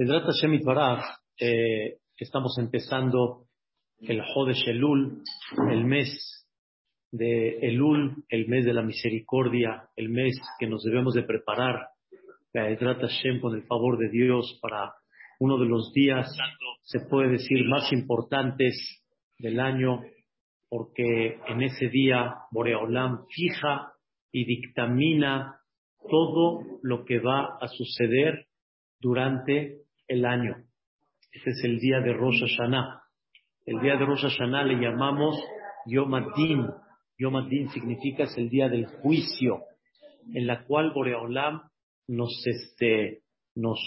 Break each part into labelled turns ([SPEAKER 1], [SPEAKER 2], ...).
[SPEAKER 1] Vedrat Hashem Itbaraj, eh, estamos empezando el Jodesh Elul, el mes de Elul, el mes de la misericordia, el mes que nos debemos de preparar, Vedrat Hashem, con el favor de Dios, para uno de los días, se puede decir, más importantes del año, porque en ese día Boreolam fija y dictamina todo lo que va a suceder durante el año. Este es el día de Rosh Hashanah. El día de Rosh Hashanah le llamamos Yom Adin. Yom Adin significa es el día del juicio, en la cual Boreolam nos, este, nos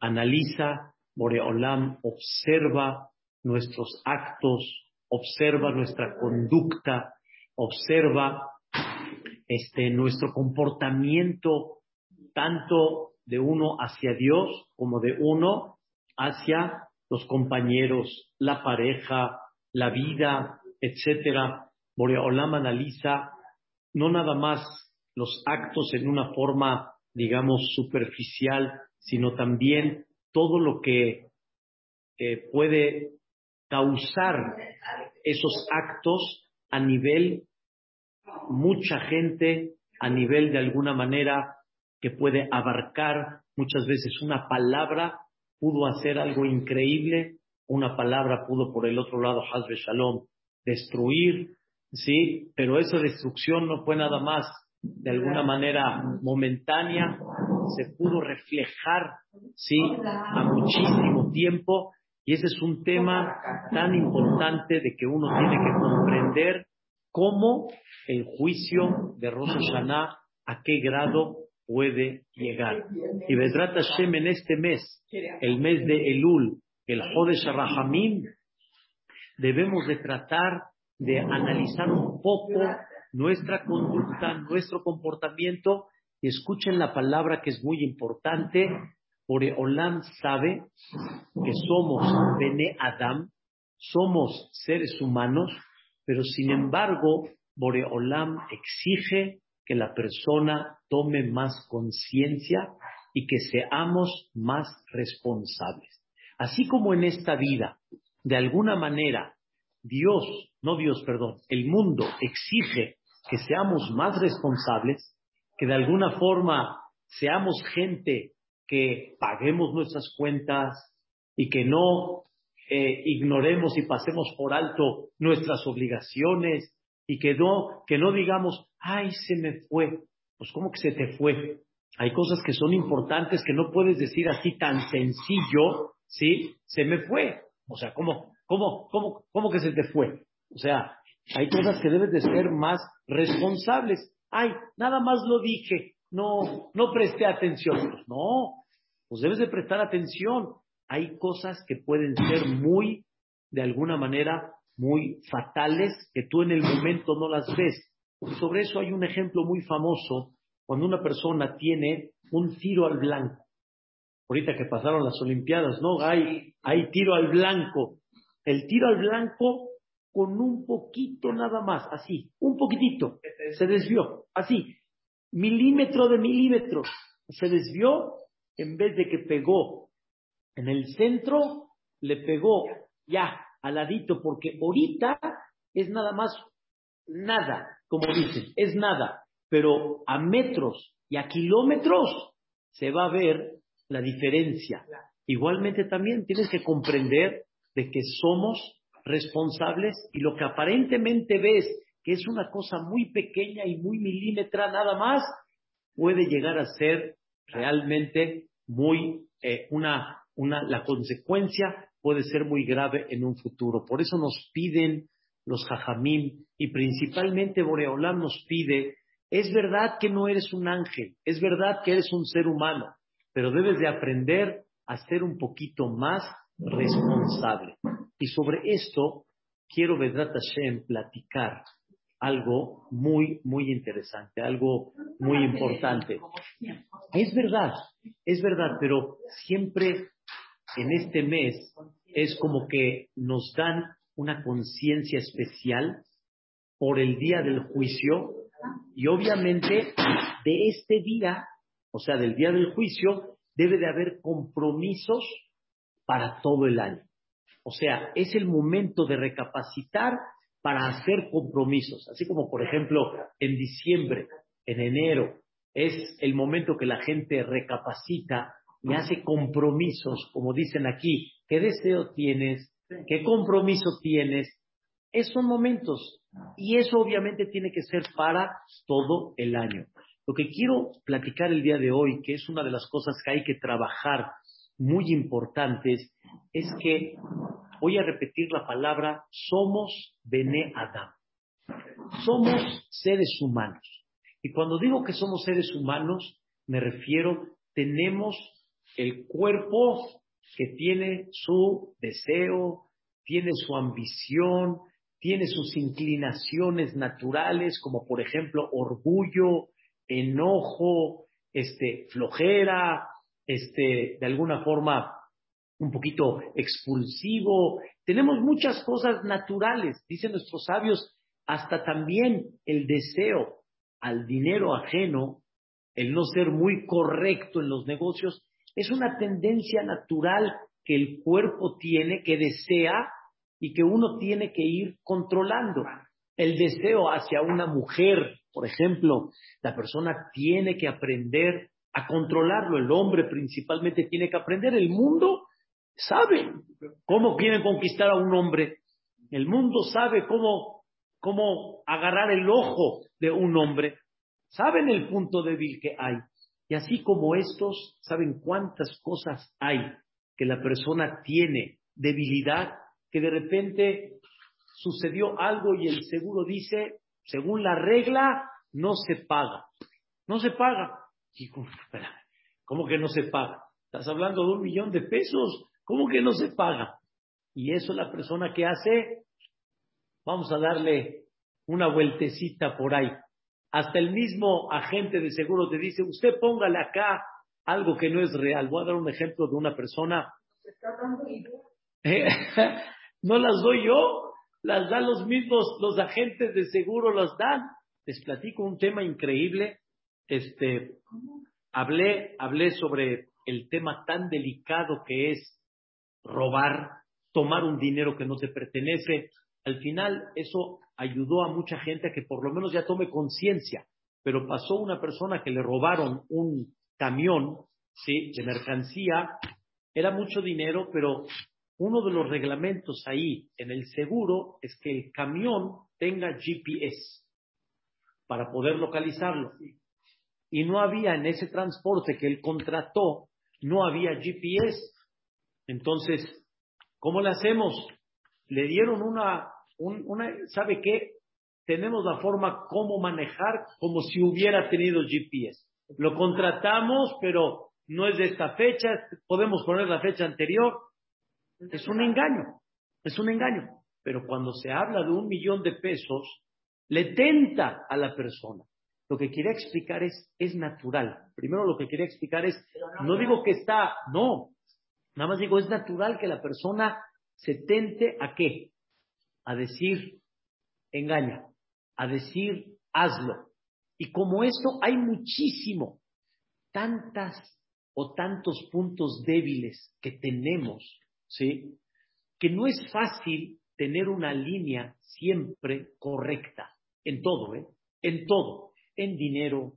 [SPEAKER 1] analiza, Boreolam observa nuestros actos, observa nuestra conducta, observa este, nuestro comportamiento tanto de uno hacia Dios como de uno hacia los compañeros, la pareja, la vida, etcétera. Boreolam analiza no nada más los actos en una forma, digamos, superficial, sino también todo lo que puede causar esos actos a nivel mucha gente a nivel de alguna manera que puede abarcar muchas veces una palabra pudo hacer algo increíble, una palabra pudo por el otro lado, Hazbe Shalom, destruir, ¿sí? Pero esa destrucción no fue nada más de alguna manera momentánea, se pudo reflejar, ¿sí? A muchísimo tiempo, y ese es un tema tan importante de que uno tiene que comprender cómo el juicio de Rosh Hashanah, a qué grado puede llegar. Y Vedrat Hashem en este mes, el mes de Elul, el Jodesh Rahamim, debemos de tratar de analizar un poco nuestra conducta, nuestro comportamiento, y escuchen la palabra que es muy importante. Olam sabe que somos Bene Adam, somos seres humanos, pero sin embargo, Boreolam exige que la persona tome más conciencia y que seamos más responsables. Así como en esta vida, de alguna manera, Dios, no Dios, perdón, el mundo exige que seamos más responsables, que de alguna forma seamos gente que paguemos nuestras cuentas y que no eh, ignoremos y pasemos por alto nuestras obligaciones y que no, que no digamos, ay, se me fue. Pues ¿cómo que se te fue? Hay cosas que son importantes que no puedes decir así tan sencillo, ¿sí? Se me fue. O sea, ¿cómo, cómo, cómo, cómo que se te fue? O sea, hay cosas que debes de ser más responsables. Ay, nada más lo dije, no, no presté atención. Pues no, pues debes de prestar atención hay cosas que pueden ser muy, de alguna manera, muy fatales, que tú en el momento no las ves. Sobre eso hay un ejemplo muy famoso, cuando una persona tiene un tiro al blanco. Ahorita que pasaron las Olimpiadas, ¿no? Hay, hay tiro al blanco. El tiro al blanco con un poquito nada más, así, un poquitito, se desvió, así, milímetro de milímetro, se desvió en vez de que pegó en el centro le pegó ya al ladito, porque ahorita es nada más nada, como dicen, es nada, pero a metros y a kilómetros se va a ver la diferencia. Igualmente también tienes que comprender de que somos responsables y lo que aparentemente ves que es una cosa muy pequeña y muy milímetra nada más, puede llegar a ser realmente muy eh, una la consecuencia puede ser muy grave en un futuro. Por eso nos piden los jajamim y principalmente Boreolam nos pide, es verdad que no eres un ángel, es verdad que eres un ser humano, pero debes de aprender a ser un poquito más responsable. Y sobre esto quiero, Vedrat Hashem, platicar algo muy, muy interesante, algo muy importante. Es verdad, es verdad, pero siempre en este mes es como que nos dan una conciencia especial por el día del juicio y obviamente de este día, o sea, del día del juicio, debe de haber compromisos para todo el año. O sea, es el momento de recapacitar para hacer compromisos. Así como, por ejemplo, en diciembre, en enero, es el momento que la gente recapacita y hace compromisos, como dicen aquí, ¿qué deseo tienes? ¿Qué compromiso tienes? Esos momentos. Y eso obviamente tiene que ser para todo el año. Lo que quiero platicar el día de hoy, que es una de las cosas que hay que trabajar muy importantes, es que voy a repetir la palabra, somos Bene Adam. Somos seres humanos. Y cuando digo que somos seres humanos, me refiero, tenemos el cuerpo que tiene su deseo, tiene su ambición, tiene sus inclinaciones naturales, como por ejemplo orgullo, enojo, este, flojera, este, de alguna forma un poquito expulsivo. Tenemos muchas cosas naturales, dicen nuestros sabios, hasta también el deseo al dinero ajeno, el no ser muy correcto en los negocios, es una tendencia natural que el cuerpo tiene, que desea y que uno tiene que ir controlando. El deseo hacia una mujer, por ejemplo, la persona tiene que aprender a controlarlo. El hombre principalmente tiene que aprender. El mundo sabe cómo quieren conquistar a un hombre. El mundo sabe cómo, cómo agarrar el ojo de un hombre. Saben el punto débil que hay. Y así como estos, saben cuántas cosas hay que la persona tiene debilidad, que de repente sucedió algo y el seguro dice, según la regla, no se paga. No se paga. ¿cómo que no se paga? Estás hablando de un millón de pesos. ¿Cómo que no se paga? Y eso la persona que hace, vamos a darle una vueltecita por ahí. Hasta el mismo agente de seguro te dice, usted póngale acá algo que no es real. Voy a dar un ejemplo de una persona. no las doy yo, las dan los mismos, los agentes de seguro las dan. Les platico un tema increíble. Este, hablé, hablé sobre el tema tan delicado que es robar, tomar un dinero que no te pertenece. Al final, eso ayudó a mucha gente a que por lo menos ya tome conciencia. Pero pasó una persona que le robaron un camión, ¿sí? De mercancía. Era mucho dinero, pero uno de los reglamentos ahí en el seguro es que el camión tenga GPS para poder localizarlo. Y no había en ese transporte que él contrató, no había GPS. Entonces, ¿cómo le hacemos? Le dieron una una, ¿sabe qué? Tenemos la forma cómo manejar como si hubiera tenido GPS. Lo contratamos, pero no es de esta fecha, podemos poner la fecha anterior. Es un engaño, es un engaño. Pero cuando se habla de un millón de pesos, le tenta a la persona. Lo que quería explicar es, es natural. Primero lo que quería explicar es, no digo que está, no, nada más digo, es natural que la persona se tente a qué? a decir engaña, a decir hazlo. Y como esto hay muchísimo, tantas o tantos puntos débiles que tenemos, ¿sí? Que no es fácil tener una línea siempre correcta en todo, ¿eh? En todo, en dinero,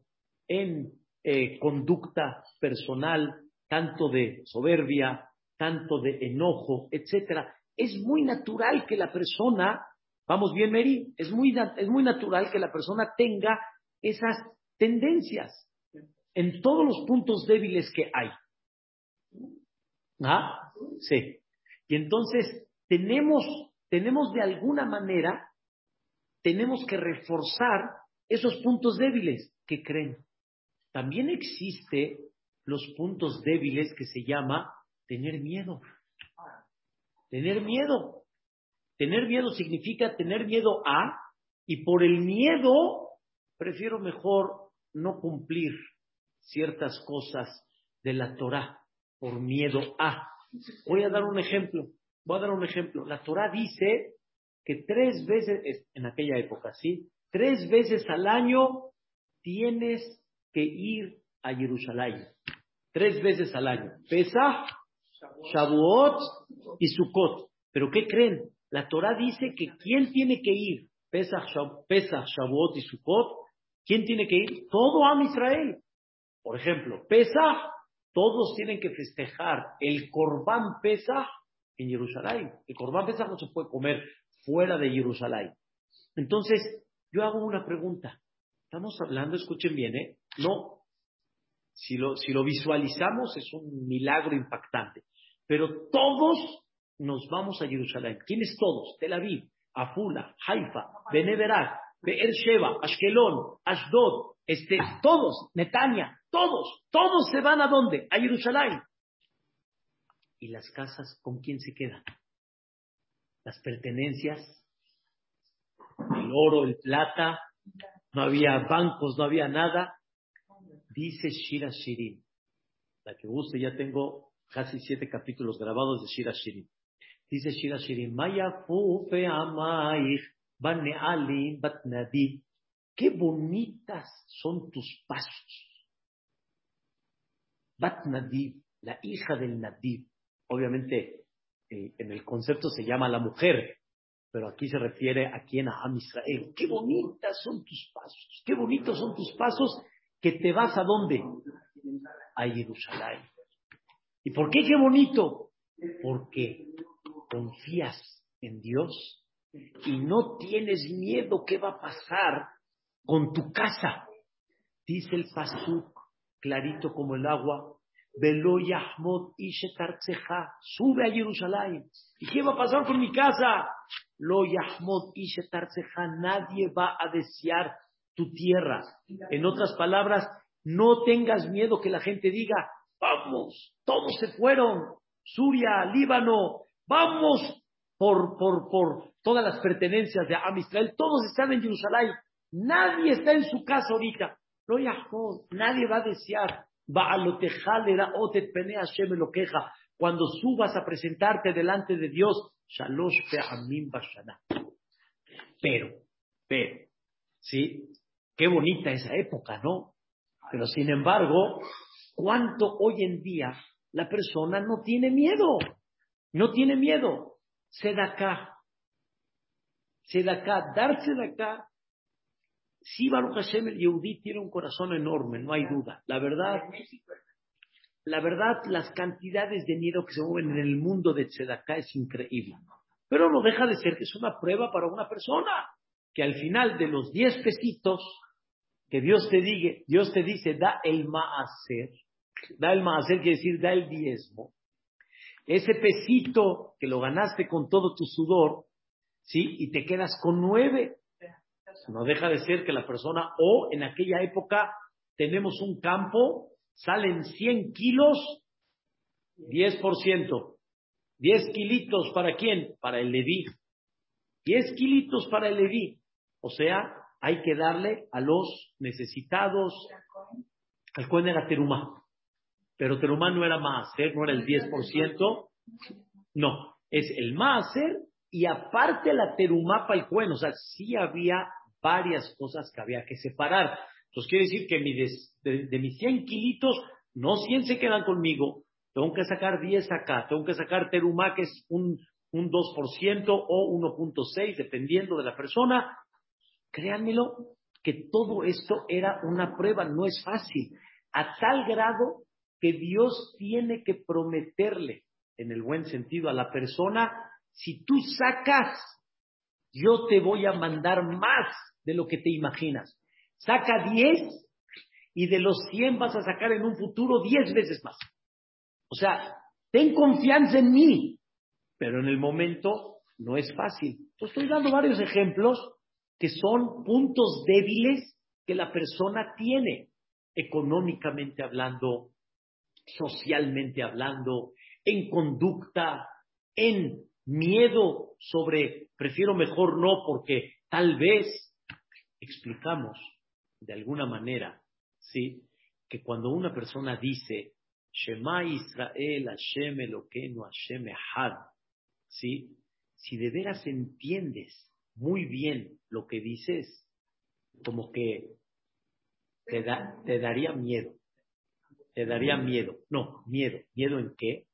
[SPEAKER 1] en eh, conducta personal, tanto de soberbia, tanto de enojo, etcétera es muy natural que la persona, vamos bien, Mary, es muy, es muy natural que la persona tenga esas tendencias en todos los puntos débiles que hay. ¿Ah? Sí. Y entonces tenemos, tenemos de alguna manera, tenemos que reforzar esos puntos débiles que creen. También existe los puntos débiles que se llama tener miedo. Tener miedo. Tener miedo significa tener miedo a, y por el miedo prefiero mejor no cumplir ciertas cosas de la Torah por miedo a. Voy a dar un ejemplo. Voy a dar un ejemplo. La Torah dice que tres veces, en aquella época, ¿sí? Tres veces al año tienes que ir a Jerusalén. Tres veces al año. Pesach, Shavuot y Sukkot. Pero ¿qué creen? La Torah dice que ¿quién tiene que ir? Pesach, Shavuot y Sukkot. ¿Quién tiene que ir? Todo Am Israel. Por ejemplo, Pesach, todos tienen que festejar el Corban Pesach en Jerusalén. El Corban Pesach no se puede comer fuera de Jerusalén. Entonces, yo hago una pregunta. Estamos hablando, escuchen bien, ¿eh? No, si lo, si lo visualizamos es un milagro impactante. Pero todos nos vamos a Jerusalén. ¿Quiénes todos? Tel Aviv, Afula, Haifa, Beneverat, Be'er Sheva, Ashkelon, Ashdod, este, todos, Netanya, todos, todos se van a dónde? A Jerusalén. ¿Y las casas con quién se quedan? Las pertenencias, el oro, el plata, no había bancos, no había nada. Dice Shira Shirin, la que guste, ya tengo casi siete capítulos grabados de Shira Shirin. Dice Shira Shirin, Maya fufe batnadi. Qué bonitas son tus pasos. Bat la hija del Nadib. Obviamente, eh, en el concepto se llama la mujer, pero aquí se refiere a quien a Israel. Qué bonitas son tus pasos, qué bonitos son tus pasos que te vas a dónde? A Jerusalén. ¿Y por qué qué bonito? Porque confías en Dios y no tienes miedo qué va a pasar con tu casa. Dice el Pasuk, clarito como el agua, Velo Yahmod Ishetartzeja, sube a Jerusalén. ¿Y qué va a pasar con mi casa? Lo Yahmod Ishetartzeja, nadie va a desear tu tierra. En otras palabras, no tengas miedo que la gente diga, vamos, todos se fueron, Suria, Líbano, vamos por, por, por todas las pertenencias de Am Israel, todos están en Jerusalén, nadie está en su casa ahorita. Lo Yahmod, nadie va a desear. Cuando subas a presentarte delante de Dios, Shalosh Pero, pero, ¿sí? Qué bonita esa época, ¿no? Pero sin embargo, ¿cuánto hoy en día la persona no tiene miedo? No tiene miedo. Se da acá. Se da acá. Darse de acá Sí, Baruch Hashem, el Yehudí tiene un corazón enorme, no hay duda. La verdad, la verdad, las cantidades de miedo que se mueven en el mundo de Tzedakah es increíble. Pero no deja de ser que es una prueba para una persona que al final de los diez pesitos que Dios te diga, Dios te dice, da el maaser, da el maaser quiere decir, da el diezmo. Ese pesito que lo ganaste con todo tu sudor, ¿sí? Y te quedas con nueve. No deja de ser que la persona, o en aquella época tenemos un campo, salen 100 kilos, 10%. 10 kilitos para quién? Para el Leví. 10 kilitos para el Leví. O sea, hay que darle a los necesitados. Al Cohen era Terumá. Pero Terumá no era Maaser, no era el 10%. No, es el Maaser y aparte la Terumá para el Cohen. O sea, sí había varias cosas que había que separar. Entonces quiere decir que de, mis 100 kilitos, no 100 se quedan conmigo, tengo que sacar 10 acá, tengo que sacar terumá, que es un, un 2% o 1.6, dependiendo de la persona. Créanmelo, que todo esto era una prueba, no es fácil, a tal grado que Dios tiene que prometerle, en el buen sentido, a la persona, si tú sacas, yo te voy a mandar más de lo que te imaginas. Saca 10 y de los 100 vas a sacar en un futuro 10 veces más. O sea, ten confianza en mí, pero en el momento no es fácil. Yo estoy dando varios ejemplos que son puntos débiles que la persona tiene, económicamente hablando, socialmente hablando, en conducta, en miedo sobre prefiero mejor no porque tal vez explicamos de alguna manera, ¿sí? Que cuando una persona dice, Shema Israel, Hashem Eloqueno, Hashem Ehad, ¿sí? Si de veras entiendes muy bien lo que dices, como que te, te daría miedo. Te daría miedo. No, miedo. ¿Miedo en qué?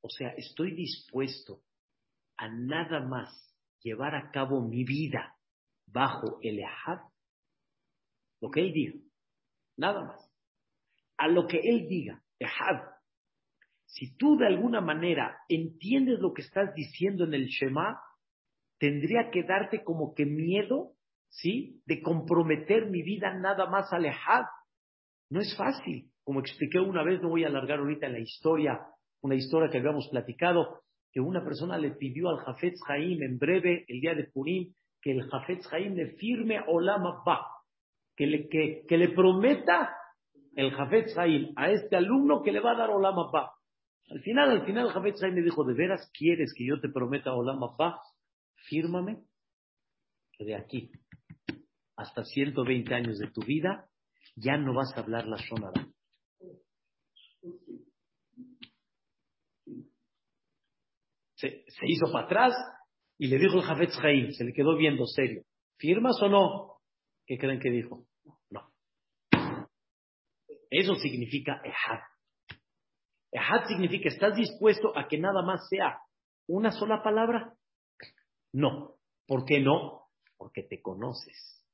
[SPEAKER 1] O sea, estoy dispuesto a nada más llevar a cabo mi vida bajo el Ehad, lo que él diga, nada más. A lo que él diga, Ehad. Si tú de alguna manera entiendes lo que estás diciendo en el Shema, tendría que darte como que miedo, ¿sí? De comprometer mi vida nada más al Ehad. No es fácil. Como expliqué una vez, no voy a alargar ahorita la historia, una historia que habíamos platicado, que una persona le pidió al Jafetz Haim en breve, el día de Purim, que el Jafetz Haim le firme Olam Abba, que le, que, le prometa el Jafetz Haim a este alumno que le va a dar Olam Abba. Al final, al final el Jafetz Haim me dijo, ¿de veras quieres que yo te prometa Olam Abba? Fírmame que de aquí hasta 120 años de tu vida ya no vas a hablar la Shonara. Se, hizo para atrás y le dijo el Jafetz Haim, se le quedó viendo serio. ¿Firmas o no? ¿Qué creen que dijo? No. Eso significa Ehad. Ehad significa, ¿estás dispuesto a que nada más sea una sola palabra? No. ¿Por qué no? Porque te conoces.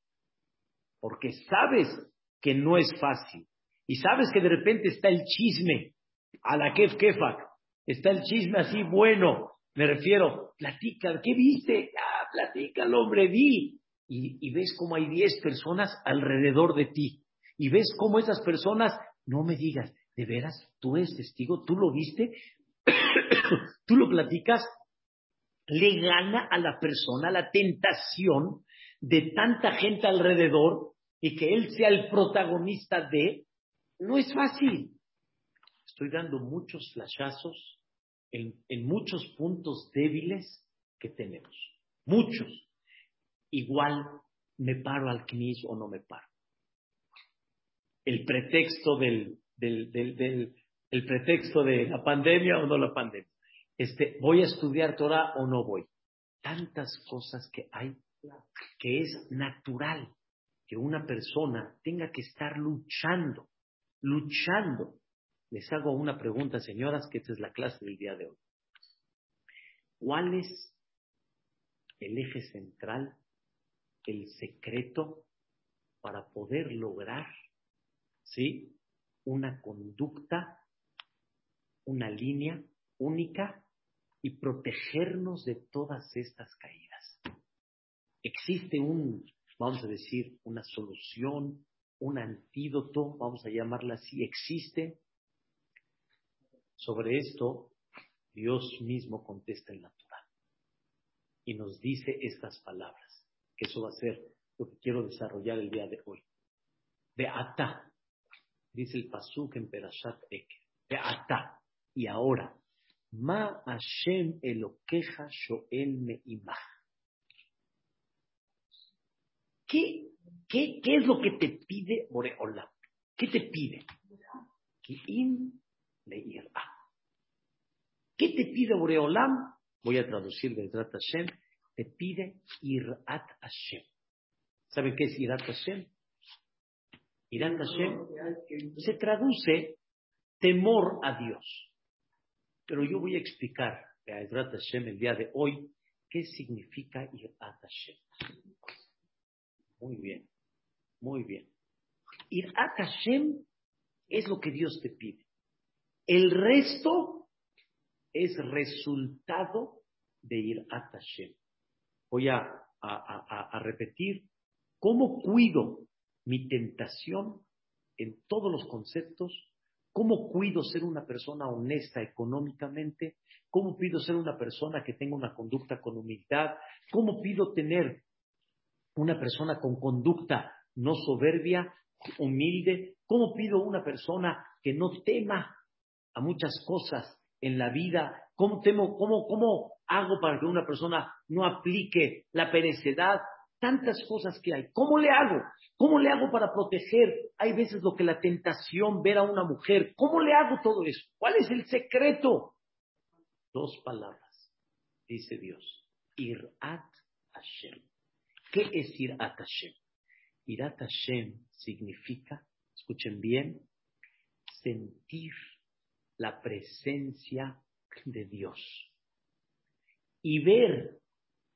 [SPEAKER 1] Porque sabes que no es fácil. Y sabes que de repente está el chisme a la kef kefak. Está el chisme así bueno. Me refiero, platica, ¿qué viste? Ah, platica, el hombre, vi. Y, ves cómo hay diez personas alrededor de ti. Y ves cómo esas personas, no me digas, ¿de veras? ¿Tú eres testigo? ¿Tú lo viste? ¿Tú lo platicas? Le gana a la persona la tentación de tanta gente alrededor y que él sea el protagonista de, no es fácil. Estoy dando muchos flashazos en, muchos puntos débiles que tenemos. Muchos. Igual me paro al knis o no me paro. El pretexto del, del, del, el pretexto de la pandemia o no la pandemia. Este, voy a estudiar Torah o no voy. Tantas cosas que hay que es natural que una persona tenga que estar luchando, luchando les hago una pregunta, señoras, que esta es la clase del día de hoy. ¿Cuál es el eje central, el secreto para poder lograr, ¿sí? Una conducta, una línea única y protegernos de todas estas caídas. Existe un, vamos a decir, una solución, un antídoto, vamos a llamarla así, existe sobre esto, Dios mismo contesta en la Torah y nos dice estas palabras, que eso va a ser lo que quiero desarrollar el día de hoy. Beata, dice el Pasuk en Perashat Ek. Beata, y ahora, Ma Hashem Elokeja Shoel Meimah. ¿Qué, qué, ¿Qué es lo que te pide Boreola? ¿Qué te pide? ¿Qué te pide Boreolam? Voy a traducir de Irat Hashem. Te pide Irat Hashem. ¿Saben qué es Irat Hashem? Irat Hashem se traduce temor a Dios. Pero yo voy a explicar a Irat Hashem el día de hoy qué significa Irat Hashem. Muy bien, muy bien. Irat Hashem es lo que Dios te pide. El resto es resultado de ir a Hashem. Voy a, a, repetir cómo cuido mi tentación en todos los conceptos, cómo cuido ser una persona honesta económicamente, cómo pido ser una persona que tenga una conducta con humildad, cómo pido tener una persona con conducta no soberbia, humilde, cómo pido una persona que no tema a muchas cosas en la vida, ¿cómo, temo, cómo, cómo hago para que una persona no aplique la perecedad? Tantas cosas que hay. ¿Cómo le hago? ¿Cómo le hago para proteger? Hay veces lo que la tentación ver a una mujer. ¿Cómo le hago todo eso? ¿Cuál es el secreto? Dos palabras, dice Dios. Irat Hashem. ¿Qué es Irat Hashem? Irat Hashem significa, escuchen bien, sentir la presencia de Dios y ver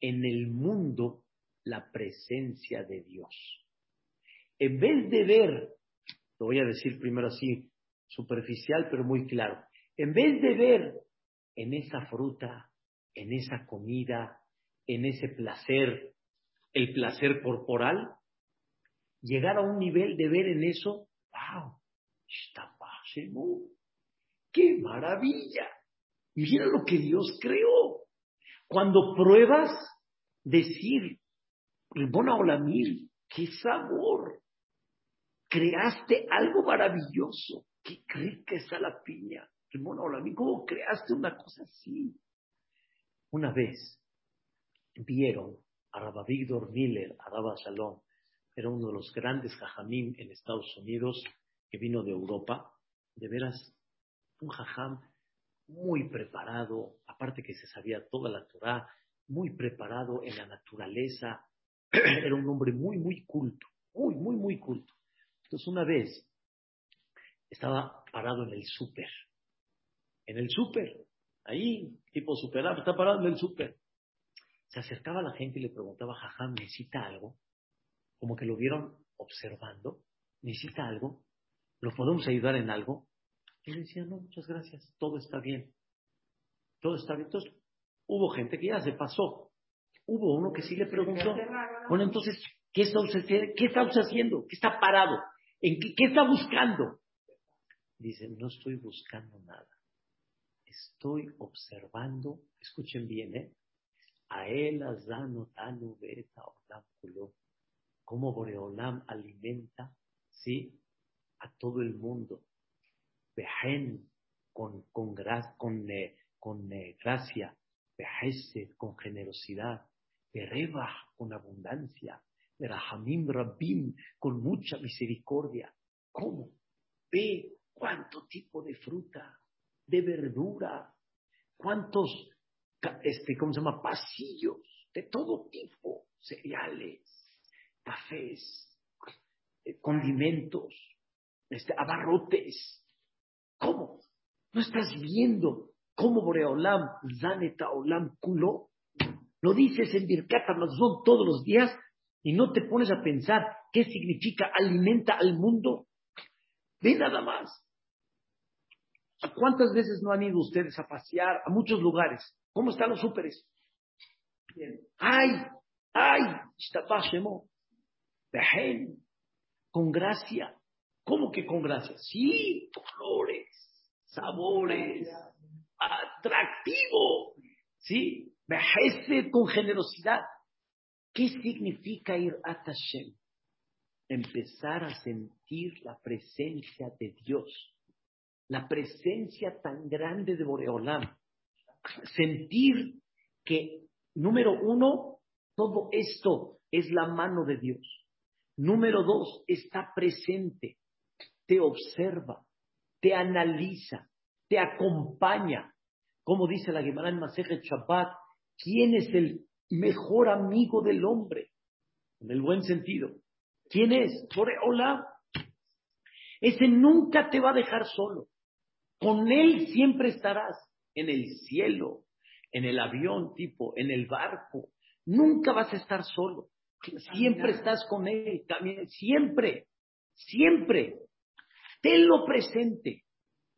[SPEAKER 1] en el mundo la presencia de Dios. En vez de ver, lo voy a decir primero así, superficial pero muy claro, en vez de ver en esa fruta, en esa comida, en ese placer, el placer corporal, llegar a un nivel de ver en eso, wow, qué maravilla, mira lo que Dios creó. Cuando pruebas, decir, Bona Olamir, qué sabor, creaste algo maravilloso, qué rica está la piña. Bona Olamir, ¿cómo creaste una cosa así? Una vez vieron a Rabbi Víctor Miller, a Rabba Shalom, era uno de los grandes jajamim en Estados Unidos, que vino de Europa, de veras, un jajam muy preparado, aparte que se sabía toda la Torah, muy preparado en la naturaleza, era un hombre muy, muy culto, muy, muy, muy culto. Entonces una vez estaba parado en el súper, en el súper, ahí, tipo superar, está parado en el súper. Se acercaba a la gente y le preguntaba, jajam, ¿necesita algo? Como que lo vieron observando, ¿necesita algo? ¿Lo podemos ayudar en algo? Y él decía, no, muchas gracias, todo está bien. Todo está bien. Entonces, hubo gente que ya se pasó. Hubo uno que sí le preguntó, bueno, entonces, ¿qué está usted, qué está haciendo? ¿Qué está parado? ¿En qué, qué está buscando? Dice, no estoy buscando nada. Estoy observando, escuchen bien, ¿eh? A él azano tanu beta olam. Cómo Boreolam alimenta, ¿sí? A todo el mundo Bejen con, con, con, eh, con eh, gracia, Behesed con generosidad, Bereba con abundancia, Berahamim Rabbim con mucha misericordia. ¿Cómo? Ve cuánto tipo de fruta, de verdura, cuántos, este, ¿cómo se llama? Pasillos de todo tipo, cereales, cafés, eh, condimentos, este, abarrotes, ¿Cómo? ¿No estás viendo cómo Boreolam, Zaneta Olam Kulo? Lo dices en Birkat son todos los días y no te pones a pensar qué significa alimenta al mundo. Ve nada más. ¿A cuántas veces no han ido ustedes a pasear a muchos lugares? ¿Cómo están los súperes? ¡Ay! ¡Ay! Con gracia. ¿Cómo que con gracia? Sí, colores, sabores, atractivo. ¿Sí? Mejese con generosidad. ¿Qué significa ir a Tashem? Empezar a sentir la presencia de Dios, la presencia tan grande de Boreolam. Sentir que, número uno, todo esto es la mano de Dios. Número dos, está presente te observa, te analiza, te acompaña. Como dice la Gemara en Masejet Shabbat, ¿quién es el mejor amigo del hombre? En el buen sentido. ¿Quién es? Hola. Ese nunca te va a dejar solo. Con él siempre estarás en el cielo, en el avión tipo, en el barco. Nunca vas a estar solo. Siempre estás con él, también, siempre, siempre. Tenlo presente,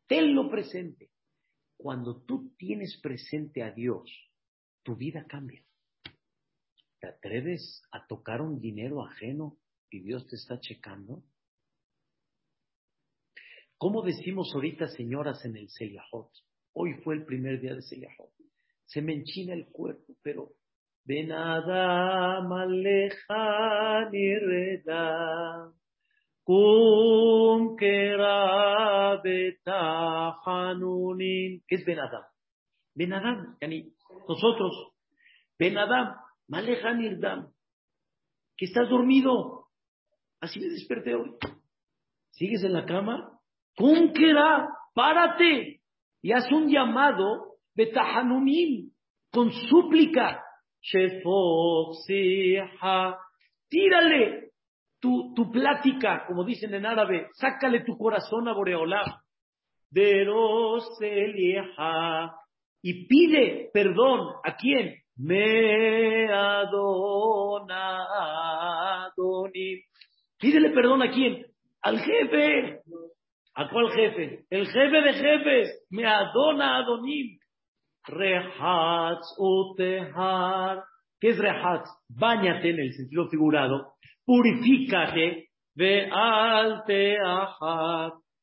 [SPEAKER 1] tenlo presente. Cuando tú tienes presente a Dios, tu vida cambia. ¿Te atreves a tocar un dinero ajeno y Dios te está checando? ¿Cómo decimos ahorita, señoras, en el Seliahot? Hoy fue el primer día de Seliahot. Se me enchina el cuerpo, pero ven Adam ni reda Kum hanunin. ¿Qué es Ben? Ben Adam, nosotros. Ben Adam, Malejan Irdam. Que estás dormido. Así me desperté hoy. ¿Sigues en la cama? Kum párate. Y haz un llamado Betahanunim con súplica. Tírale tu, plática, como dicen en árabe, sácale tu corazón a Boreolam. Y pide perdón. ¿A quién? Me adona adonim. Pídele perdón a quién? Al jefe. ¿A cuál jefe? El jefe de jefes. Me adona adonim. Rehatz utehar. ¿Qué es rehatz? Báñate en el sentido figurado. Purifícate. Ve al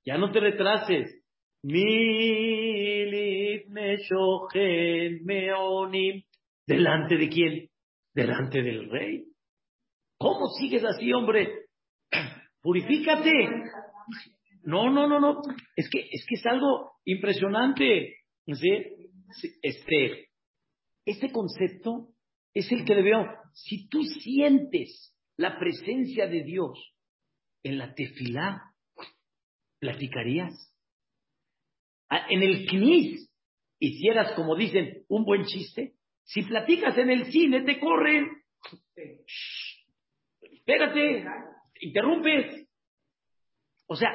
[SPEAKER 1] Ya no te retrases. Meshochen meonim. ¿Delante de quién? Delante del rey. ¿Cómo sigues así, hombre? Purifícate. No, no, no, no. Es que es, que es algo impresionante. Este, este concepto es el que debemos. Si tú sientes la presencia de Dios en la tefilá, platicarías. Ah, en el knis, hicieras, como dicen, un buen chiste. Si platicas en el cine, te corren. espérate, interrumpes. O sea,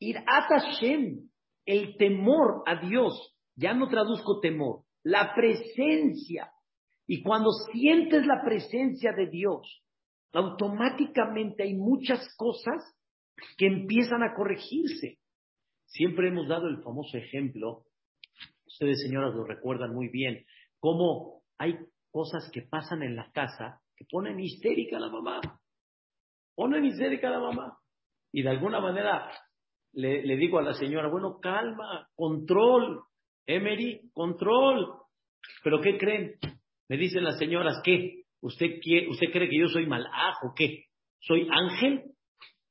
[SPEAKER 1] ir a Hashem, el temor a Dios, ya no traduzco temor, la presencia. Y cuando sientes la presencia de Dios, automáticamente hay muchas cosas que empiezan a corregirse. Siempre hemos dado el famoso ejemplo, ustedes señoras lo recuerdan muy bien, cómo hay cosas que pasan en la casa que ponen histérica a la mamá. Ponen histérica a la mamá. Y de alguna manera le, digo a la señora, bueno, calma, control, Emery, control. Pero ¿qué creen? Me dicen las señoras, ¿qué? ¿Usted, quiere, ¿Usted cree que yo soy malajo? ¿Qué? ¿Soy ángel?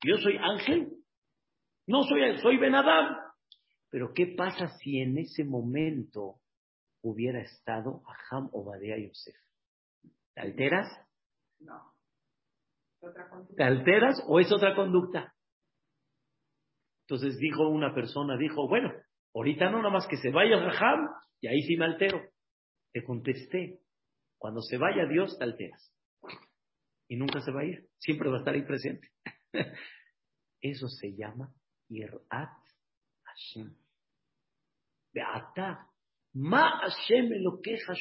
[SPEAKER 1] ¿Yo soy ángel? No soy, soy Benadam. Pero ¿qué pasa si en ese momento hubiera estado Aham Obadea Yosef? ¿Te alteras? No. ¿Te alteras o es otra conducta? Entonces dijo una persona, dijo, bueno, ahorita no, nada más que se vaya Raham y ahí sí me altero. Te contesté, cuando se vaya Dios te alteras. Y nunca se va a ir, siempre va a estar ahí presente. Eso se llama Irat Hashem. Beata. Ma Hashem lo queja.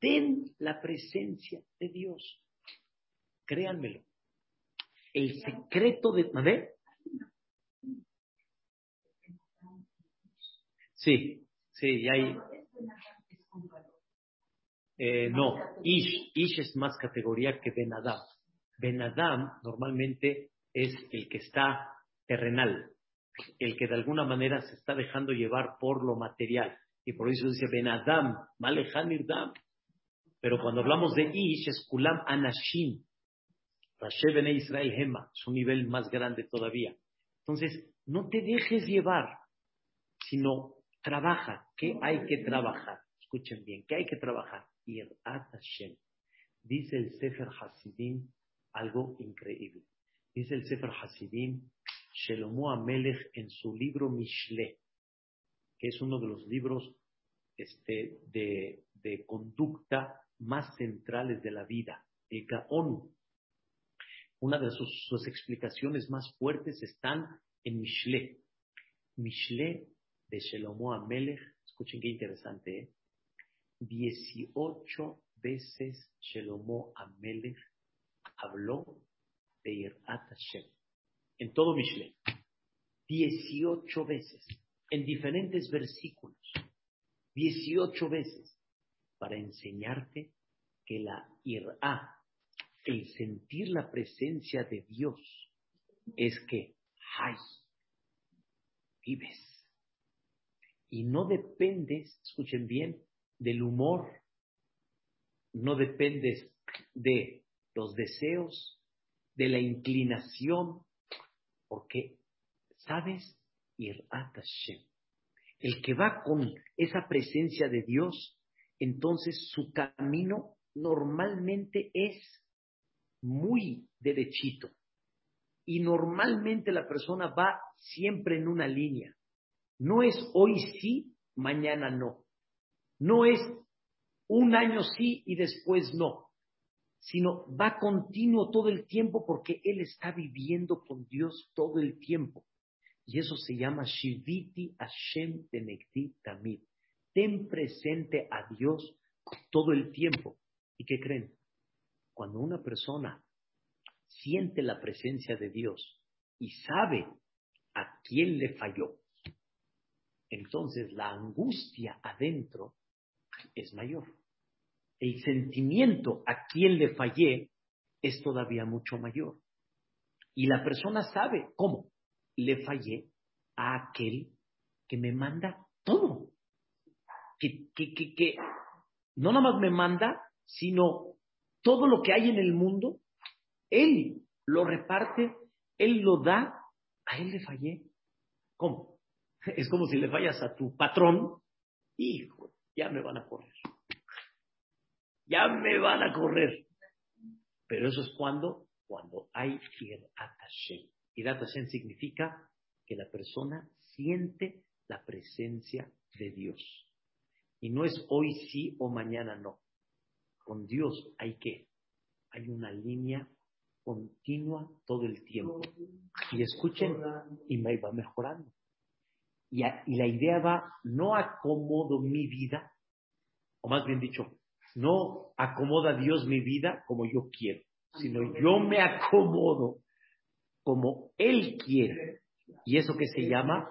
[SPEAKER 1] Ten la presencia de Dios. Créanmelo. El secreto de. ¿Ver? Sí, sí, y hay. Eh, no, Ish, Ish es más categoría que Benadam. Benadam normalmente es el que está terrenal, el que de alguna manera se está dejando llevar por lo material. Y por eso dice Benadam, Dam. Pero cuando hablamos de Ish es Kulam Anashim, Rashe Bene Israel Hema, es un nivel más grande todavía. Entonces, no te dejes llevar, sino trabaja. ¿Qué hay que trabajar? Escuchen bien, ¿qué hay que trabajar? Irat Hashem. Dice el Sefer Hasidim algo increíble. Dice el Sefer Hasidim, Shelomo Amelech en su libro Mishle, que es uno de los libros este, de, conducta más centrales de la vida, el Gaon, una de sus, explicaciones más fuertes están en Mishle. Mishle de Shelomo Amelech, escuchen qué interesante, ¿eh? 18 veces Shelomo Amelech habló de Irat Hashem. En todo Mishle. 18 veces. En diferentes versículos. 18 veces. Para enseñarte que la Irá, el sentir la presencia de Dios es que, hay, vives. Y no dependes, escuchen bien, del humor, no dependes de los deseos, de la inclinación, porque, ¿sabes? El que va con esa presencia de Dios, entonces su camino normalmente es muy derechito. Y normalmente la persona va siempre en una línea. No es hoy sí, mañana no. No es un año sí y después no, sino va continuo todo el tiempo porque él está viviendo con Dios todo el tiempo. Y eso se llama Shiviti Hashem Tenekti Tamid. Ten presente a Dios todo el tiempo. ¿Y qué creen? Cuando una persona siente la presencia de Dios y sabe a quién le falló, entonces la angustia adentro es mayor. El sentimiento a quién le fallé es todavía mucho mayor. Y la persona sabe cómo le fallé a aquel que me manda todo. Que, que, que, que no nada más me manda, sino todo lo que hay en el mundo, Él lo reparte, Él lo da, a Él le fallé. ¿Cómo? Es como si le fallas a tu patrón, hijo, ya me van a correr. Ya me van a correr. Pero eso es cuando, cuando hay Irat Hashem. Irat Hashem significa que la persona siente la presencia de Dios. Y no es hoy sí o mañana no. Con Dios hay que, hay una línea continua todo el tiempo. Y escuchen, y me va mejorando. Y la idea va, no acomodo mi vida, o más bien dicho, no acomoda Dios mi vida como yo quiero, sino yo me acomodo como Él quiere. ¿Y eso que se llama?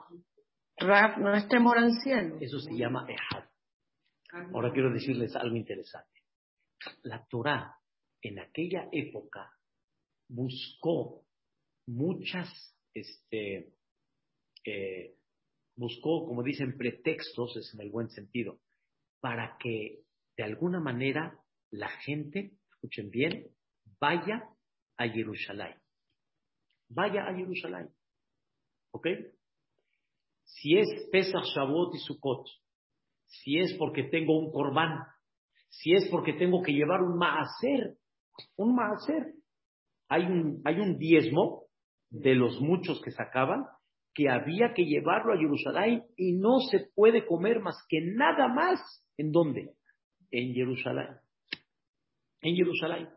[SPEAKER 2] Rab, no es temor al cielo.
[SPEAKER 1] Eso se llama Ehad. Ahora quiero decirles algo interesante. La Torah en aquella época buscó muchas, este, eh, buscó, como dicen, pretextos, es en el buen sentido, para que de alguna manera la gente, escuchen bien, vaya a Jerusalén. Vaya a Jerusalén. ¿Ok? Si es Pesach, Shavuot y Sukkot, si es porque tengo un corbán, si es porque tengo que llevar un maaser, un maaser. Hay un, hay un diezmo de los muchos que sacaban que había que llevarlo a Jerusalén y no se puede comer más que nada más. ¿En dónde? En Jerusalén. En Jerusalén.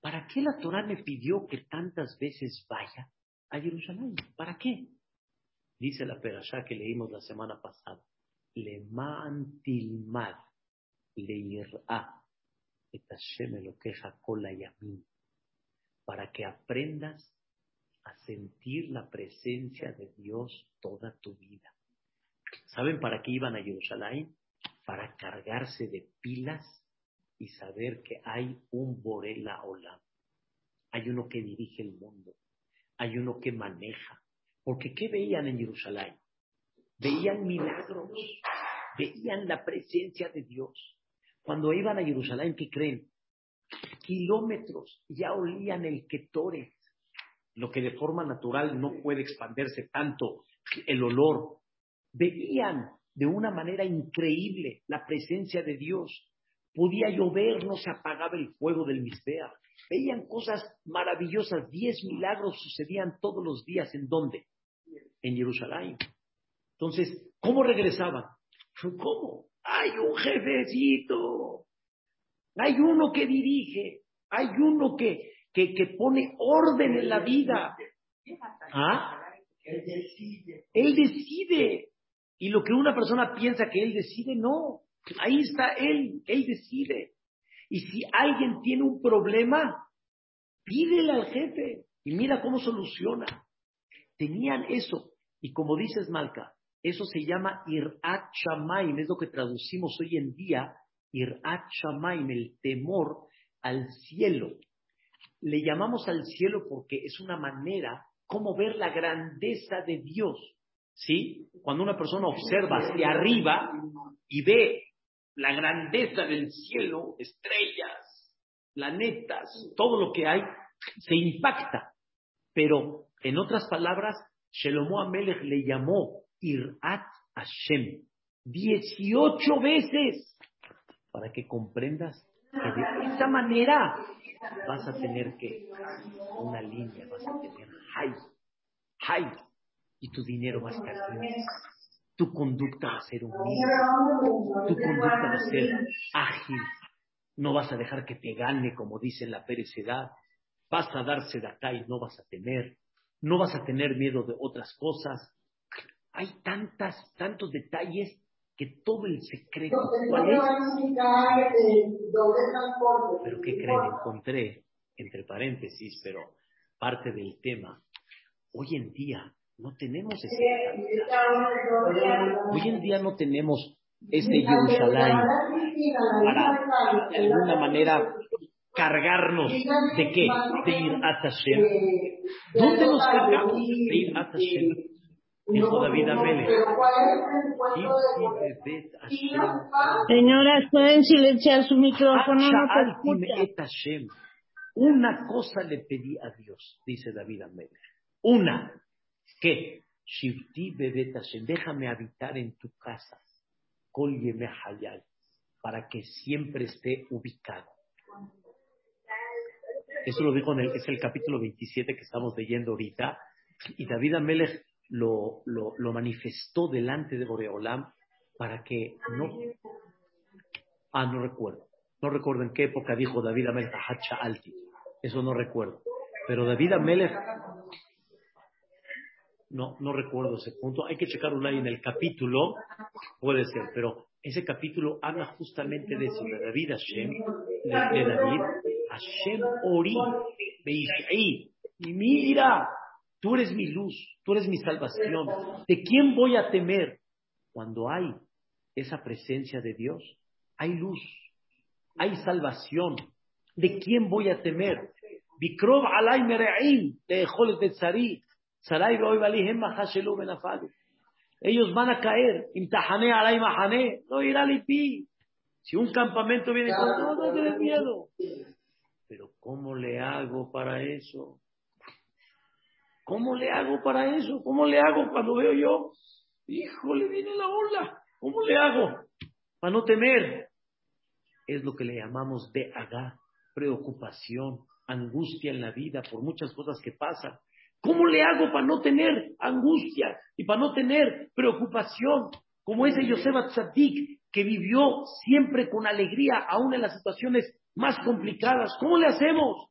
[SPEAKER 1] ¿Para qué la Torah me pidió que tantas veces vaya a Jerusalén? ¿Para qué? Dice la perashá que leímos la semana pasada. Le mantilmad le irá Hashem lo queja la yamin. Para que aprendas a sentir la presencia de Dios toda tu vida. ¿Saben para qué iban a Jerusalén? Para cargarse de pilas y saber que hay un Borela Olam. Hay uno que dirige el mundo. Hay uno que maneja. Porque ¿qué veían en Jerusalén? Veían milagros. Veían la presencia de Dios. Cuando iban a Jerusalén, ¿qué creen? Kilómetros ya olían el Ketore, lo que de forma natural no puede expandirse tanto el olor. Veían de una manera increíble la presencia de Dios. Podía llover, no se apagaba el fuego del Misbea. Veían cosas maravillosas. Diez milagros sucedían todos los días. ¿En dónde? En Jerusalén. Entonces, ¿cómo regresaban? ¿Cómo? Hay un jefecito. Hay uno que dirige. Hay uno que, que, que pone orden en la vida. ¿Ah? Él decide. Él decide. Y lo que una persona piensa que él decide, no. Ahí está él, él decide. Y si alguien tiene un problema, pídele al jefe y mira cómo soluciona. Tenían eso. Y como dices, Malca, eso se llama Irat Shamaim, es lo que traducimos hoy en día, Irat Shamaim, el temor al cielo. Le llamamos al cielo porque es una manera como ver la grandeza de Dios. ¿Sí? Cuando una persona observa hacia arriba y ve la grandeza del cielo, estrellas, planetas, todo lo que hay, se impacta. Pero, en otras palabras, Shelomo Amelech le llamó Irat Hashem 18 veces para que comprendas que de esa manera vas a tener que una línea, vas a tener high, high, y tu dinero va a estar bien. Tu conducta va a ser humilde. Tu conducta va a ser ágil. No vas a dejar que te gane, como dice la perecedad. Vas a darse de acá y no vas a temer. no vas a tener miedo de otras cosas. Hay tantas, tantos detalles que todo el secreto, ¿cuál es? Pero ¿qué creen? Encontré, entre paréntesis, pero parte del tema. Hoy en día no tenemos ese Hoy en día no tenemos este Jerusalén para de alguna manera cargarnos de qué? De ir a Tashem. ¿Dónde nos cargamos? De ir a Tashem. Dijo David Amélez.
[SPEAKER 2] Señoras, pueden silenciar su micrófono. No
[SPEAKER 1] Una cosa le pedí a Dios, dice David Amélez. Una. ¿Qué? Shifti déjame habitar en tu casa. Kol hayal, para que siempre esté ubicado. Eso lo dijo en el, es el capítulo 27 que estamos leyendo ahorita. Y David Amelech lo, lo, lo manifestó delante de Boreolam para que no. Ah, no recuerdo. No recuerdo en qué época dijo David Amelech Hacha Alti. Eso no recuerdo. Pero David Amelech no, no recuerdo ese punto. Hay que checarlo ahí en el capítulo, puede ser, pero ese capítulo habla justamente de eso, de David Hashem, de, David, Hashem Ori, y mira, tú eres mi luz, tú eres mi salvación. ¿De quién voy a temer? Cuando hay esa presencia de Dios, hay luz, hay salvación. ¿De quién voy a temer? Bikrov alay mere'im, de Betzari, ellos van a caer. Imtahane alay mahane. No irá lipi. Si un campamento viene no, no tienes miedo. Pero ¿cómo le hago para eso? ¿Cómo le hago para eso? ¿Cómo le hago cuando veo yo? Híjole, viene la ola. ¿Cómo le hago? Para no temer. Es lo que le llamamos de haga, preocupación, angustia en la vida por muchas cosas que pasan. ¿Cómo le hago para no tener angustia y para no tener preocupación? Como ese Yosef Tzadik que vivió siempre con alegría, aún en las situaciones más complicadas. ¿Cómo le hacemos?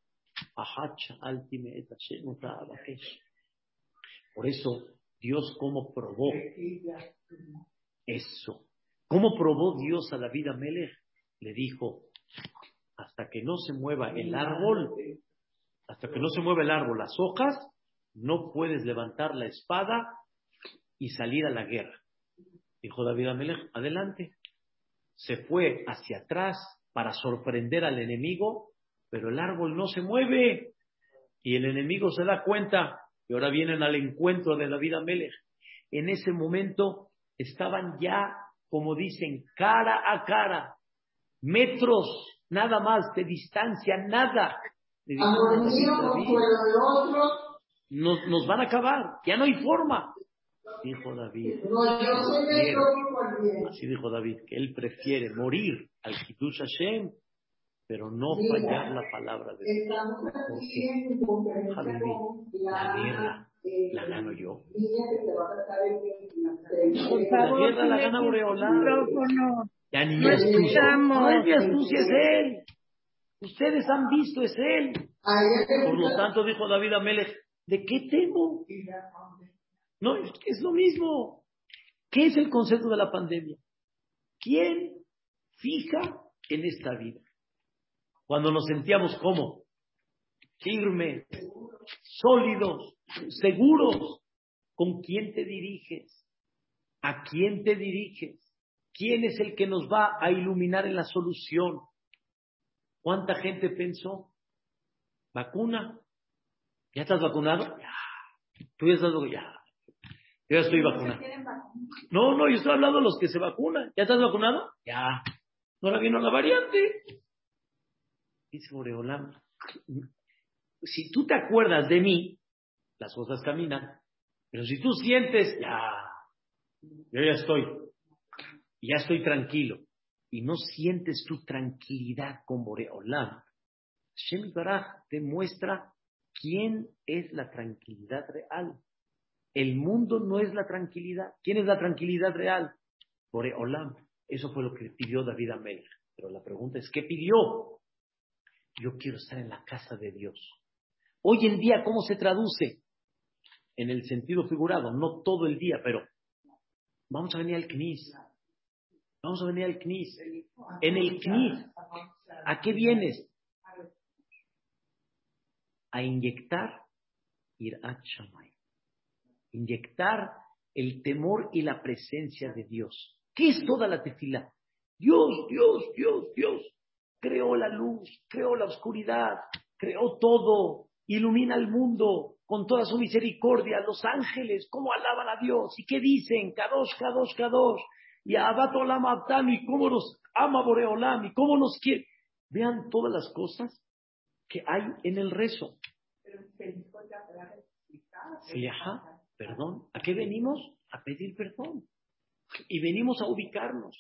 [SPEAKER 1] Por eso, Dios cómo probó eso. ¿Cómo probó Dios a David Amelech? Le dijo, hasta que no se mueva el árbol, hasta que no se mueva el árbol, las hojas, no puedes levantar la espada y salir a la guerra. Dijo David Amelech, adelante. Se fue hacia atrás para sorprender al enemigo, pero el árbol no se mueve. Y el enemigo se da cuenta y ahora vienen al encuentro de David Amelech. En ese momento estaban ya, como dicen, cara a cara, metros nada más de distancia, nada. Nos, nos van a acabar, ya no hay forma. Dijo David. así dijo David, que él prefiere morir al Kiddush Hashem, pero no fallar la palabra de Dios. la guerra la gano yo. la guerra la gana Boreolán. Ya ni es astucia. No es mi astucia, es él. Ustedes han visto, es él. Por lo tanto, dijo David Amelech, ¿De qué temo? No, es lo mismo. ¿Qué es el concepto de la pandemia? ¿Quién fija en esta vida? Cuando nos sentíamos como firmes, sólidos, seguros, ¿con quién te diriges? ¿A quién te diriges? ¿Quién es el que nos va a iluminar en la solución? ¿Cuánta gente pensó? ¿Vacuna? ¿Ya estás vacunado? Ya. ¿Tú ya estás vacunado? Ya. Yo ya estoy vacunado. No, no, yo estoy hablando de los que se vacunan. ¿Ya estás vacunado? Ya. Ahora vino la variante. Dice Boreolam, si tú te acuerdas de mí, las cosas caminan. Pero si tú sientes, ya, yo ya estoy, ya estoy tranquilo, y no sientes tu tranquilidad con Boreolam, Shem Baraj te muestra ¿Quién es la tranquilidad real? El mundo no es la tranquilidad. ¿Quién es la tranquilidad real? Por Olam. Eso fue lo que pidió David Amel. Pero la pregunta es, ¿qué pidió? Yo quiero estar en la casa de Dios. Hoy en día, ¿cómo se traduce? en el sentido figurado, no todo el día, pero vamos a venir al CNIS. Vamos a venir al CNIS. En el CNIS, ¿a qué vienes? A inyectar Irat. Inyectar el temor y la presencia de Dios. ¿Qué es toda la tefila? Dios, Dios, Dios, Dios. Creó la luz, creó la oscuridad, creó todo, ilumina el mundo con toda su misericordia. Los ángeles, ¿cómo alaban a Dios? ¿Y qué dicen? Kadosh, Kadosh, Kadosh. Y Abad Olam y cómo nos ama Boreolam y cómo nos quiere. Vean todas las cosas que hay en el rezo. Sí, ajá, perdón. ¿A qué venimos? A pedir perdón. Y venimos a ubicarnos.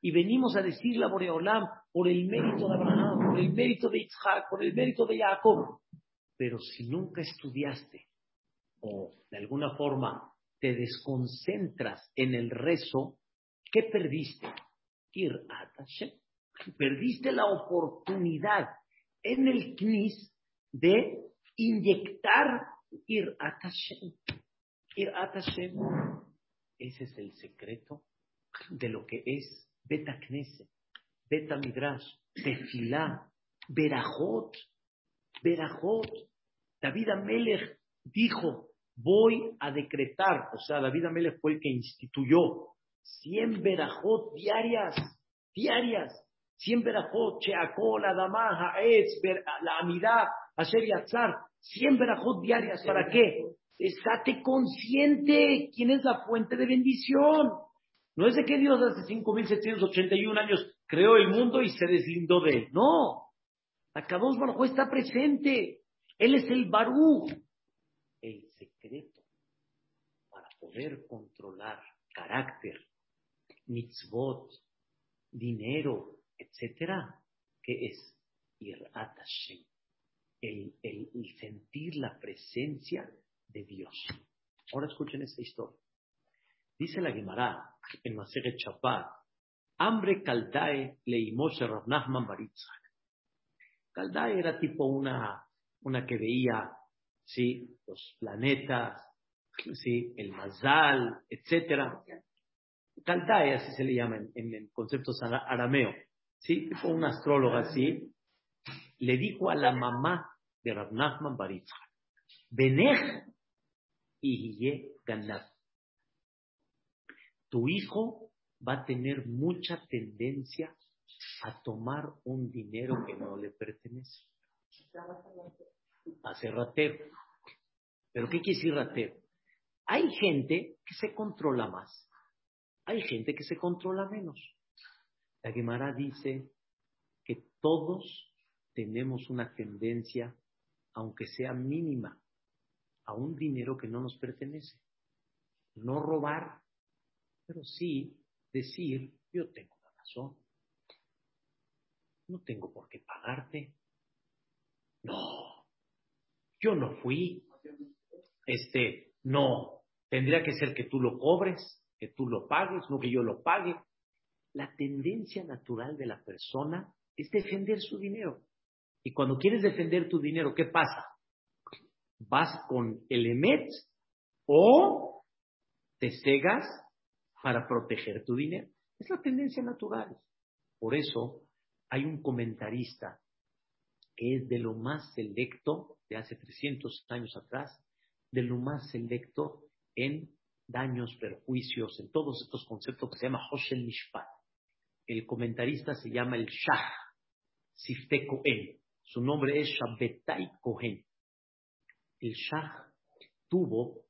[SPEAKER 1] Y venimos a decirle a Boreolam por el mérito de Abraham, por el mérito de Isaac, por el mérito de Jacob. Pero si nunca estudiaste o de alguna forma te desconcentras en el rezo, ¿qué perdiste? Perdiste la oportunidad en el knis de inyectar Ir Hashem. Ir Hashem. Ese es el secreto de lo que es Beta Knesset, Beta Midrash, Tefilá, Berajot, Berajot. David Amelech dijo, voy a decretar, o sea, David Amelech fue el que instituyó 100 Berajot diarias, diarias, 100 Berajot, Cheakol, Adamah, Haetz, la Amidad, Asher Yatzar, 100 verajot diarias. ¿Para qué? Estate consciente quién es la fuente de bendición. No es de que Dios hace 5.781 años creó el mundo y se deslindó de él. No. Akadosh Baruj está presente. Él es el Barú. El secreto para poder controlar carácter, mitzvot, dinero, etcétera, que es Irat Hashem el, sentir la presencia de Dios. Ahora escuchen esta historia. Dice la Gemara en Maseret Chapar, hambre Kaldae leimoshe Rav Nachman. Kaldae era tipo una, una que veía ¿sí? los planetas, ¿sí? el Mazal, etc. Kaldae, así se le llama en, en conceptos arameo, ¿sí? tipo una astróloga así, le dijo a la mamá de Rav Nachman. Benech y ganar. Tu hijo va a tener mucha tendencia a tomar un dinero que no le pertenece. A ser ratero. ¿Pero qué quiere decir ratero? Hay gente que se controla más. Hay gente que se controla menos. La Gemara dice que todos tenemos una tendencia aunque sea mínima, a un dinero que no nos pertenece. No robar, pero sí decir, yo tengo la razón. No tengo por qué pagarte. No, yo no fui. Este, no, tendría que ser que tú lo cobres, que tú lo pagues, no que yo lo pague. La tendencia natural de la persona es defender su dinero. Y cuando quieres defender tu dinero, ¿qué pasa? ¿Vas con el EMET o te cegas para proteger tu dinero? Es la tendencia natural. Por eso hay un comentarista que es de lo más selecto, de hace 300 años atrás, de lo más selecto en daños, perjuicios, en todos estos conceptos que se llama Hoshel Mishpat. El comentarista se llama el Shah, Sifte Cohen. Su nombre es Shabbetai Kohen. El Shah tuvo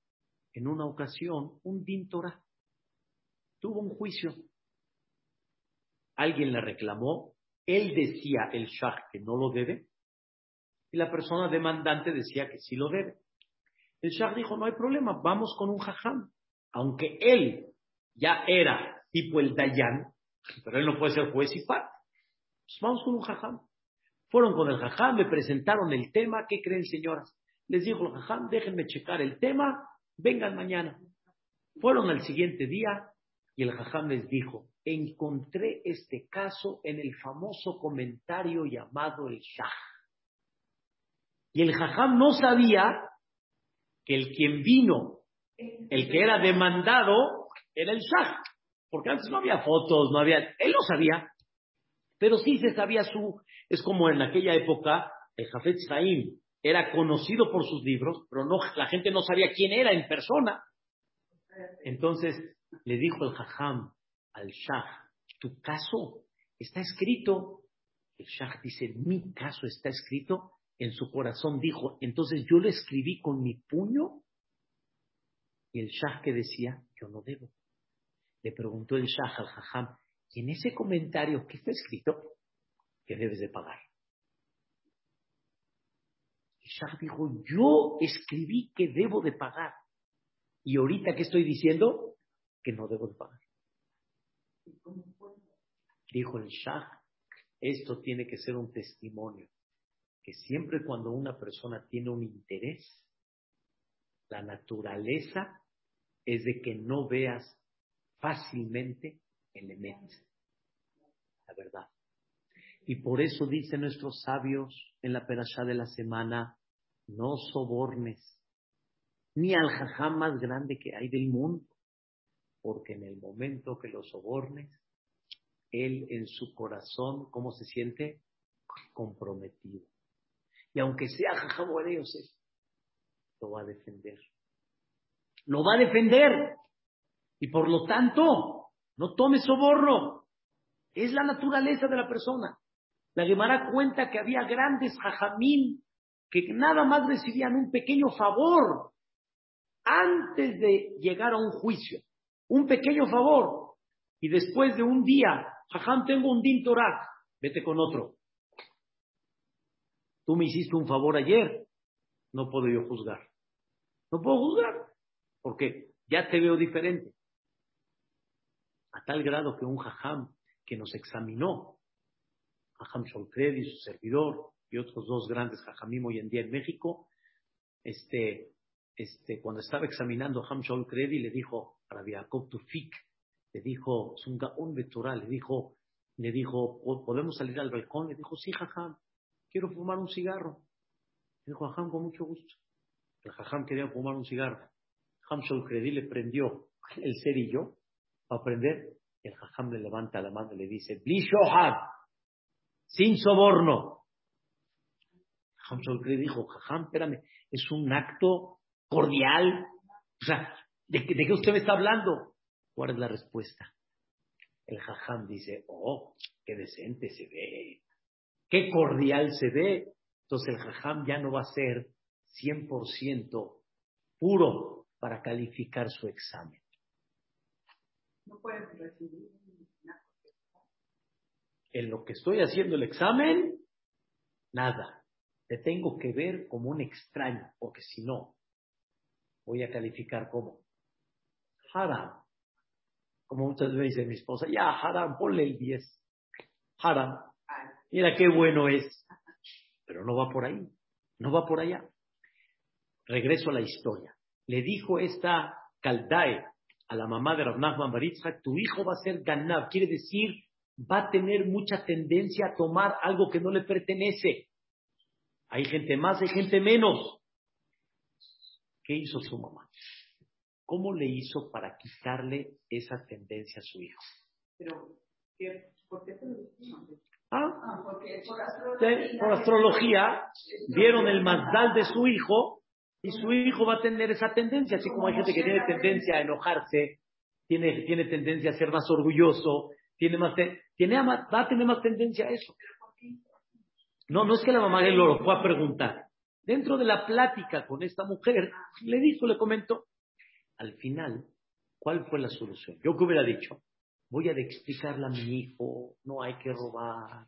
[SPEAKER 1] en una ocasión un din Tuvo un juicio. Alguien le reclamó. Él decía, el Shah, que no lo debe. Y la persona demandante decía que sí lo debe. El Shah dijo, no hay problema, vamos con un jajam. Aunque él ya era tipo el Dayan, pero él no puede ser juez y parte. Pues vamos con un jajam. Fueron con el jajam, me presentaron el tema. ¿Qué creen, señoras? Les dijo el jajam, déjenme checar el tema, vengan mañana. Fueron al siguiente día y el jajam les dijo, encontré este caso en el famoso comentario llamado el Shah. Y el jajam no sabía que el quien vino, el que era demandado, era el Shah. Porque antes no había fotos, no había. Él lo sabía. Pero sí se sabía su. Es como en aquella época, el Jafet Chaim era conocido por sus libros, pero no, la gente no sabía quién era en persona. Entonces le dijo el Jajam al Shah: Tu caso está escrito. El Shah dice: Mi caso está escrito. En su corazón dijo: Entonces yo lo escribí con mi puño. Y el Shah que decía: Yo no debo. Le preguntó el Shah al Jajam: en ese comentario, ¿qué está escrito? Que debes de pagar. Shah dijo, yo escribí que debo de pagar. Y ahorita, ¿qué estoy diciendo? Que no debo de pagar. Dijo el Shah, esto tiene que ser un testimonio, que siempre cuando una persona tiene un interés, la naturaleza es de que no veas fácilmente elemento, la verdad. Y por eso dicen nuestros sabios en la perashá de la semana, no sobornes ni al jajam más grande que hay del mundo, porque en el momento que lo sobornes, él en su corazón, ¿cómo se siente? Comprometido. Y aunque sea jajam o Yosef, lo va a defender. Lo va a defender. Y por lo tanto, no tome soborno. Es la naturaleza de la persona. La Gemara cuenta que había grandes jajamín que nada más recibían un pequeño favor antes de llegar a un juicio. Un pequeño favor. Y después de un día, jajam, tengo un din Torah, vete con otro. Tú me hiciste un favor ayer, no puedo yo juzgar. No puedo juzgar, porque ya te veo diferente a tal grado que un jajam que nos examinó, Jajam y su servidor, y otros dos grandes jajamim hoy en día en México, este, este, cuando estaba examinando Jajam Sholkredi, le dijo a Rabbi Jacob Tufik, le dijo, es un le dijo, le dijo, ¿podemos salir al balcón? Le dijo, sí, jajam, quiero fumar un cigarro. Le dijo, jajam, con mucho gusto. El jajam quería fumar un cigarro. Jajam Sholkredi le prendió el cerillo aprender, el jajam le levanta la mano y le dice, Blishohad, sin soborno. Jajam dijo, jajam, espérame, es un acto cordial. O sea, ¿de, qué usted me está hablando? ¿Cuál es la respuesta? El jajam dice, oh, qué decente se ve, qué cordial se ve. Entonces el jajam ya no va a ser 100% puro para calificar su examen no puedes recibir En lo que estoy haciendo el examen, nada. Te tengo que ver como un extraño, porque si no, voy a calificar como haram. Como muchas veces dice mi esposa, ya, haram, ponle el 10. Haram. Mira qué bueno es. Pero no va por ahí. No va por allá. Regreso a la historia. Le dijo esta Caldae, a la mamá de Rav Nachman tu hijo va a ser ganado, quiere decir, va a tener mucha tendencia a tomar algo que no le pertenece. Hay gente más, hay gente menos. ¿Qué hizo su mamá? ¿Cómo le hizo para quitarle esa tendencia a su hijo? Pero, ¿por qué ¿Ah? ah por astrología. vieron el mazdal de su hijo y su hijo va a tener esa tendencia, así como hay gente que tiene tendencia a enojarse, tiene, tiene tendencia a ser más orgulloso, tiene más tiene, va a tener más tendencia a eso. No, no es que la mamá de lo fue a preguntar. Dentro de la plática con esta mujer, le dijo, le comentó. Al final, ¿cuál fue la solución? Yo que hubiera dicho, voy a explicarle a mi hijo, no hay que robar,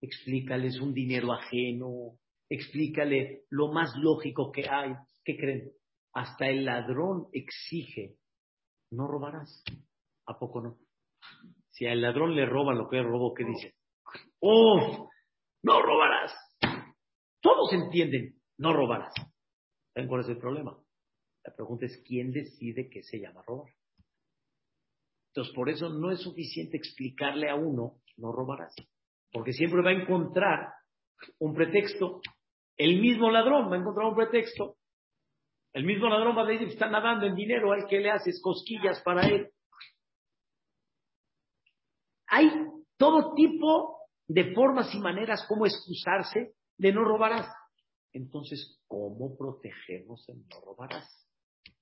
[SPEAKER 1] explícales un dinero ajeno, explícale lo más lógico que hay. ¿Qué creen? Hasta el ladrón exige, no robarás. ¿A poco no? Si al ladrón le roban lo que él robó, ¿qué dice? ¡Oh! No robarás. Todos entienden, no robarás. ¿Saben cuál es el problema? La pregunta es, ¿quién decide qué se llama robar? Entonces, por eso no es suficiente explicarle a uno, no robarás. Porque siempre va a encontrar un pretexto el mismo ladrón va a encontrar un pretexto. El mismo ladrón va a decir, está nadando en dinero, ¿el que le haces cosquillas para él? Hay todo tipo de formas y maneras como excusarse de no robarás. Entonces, ¿cómo protegemos el no robarás?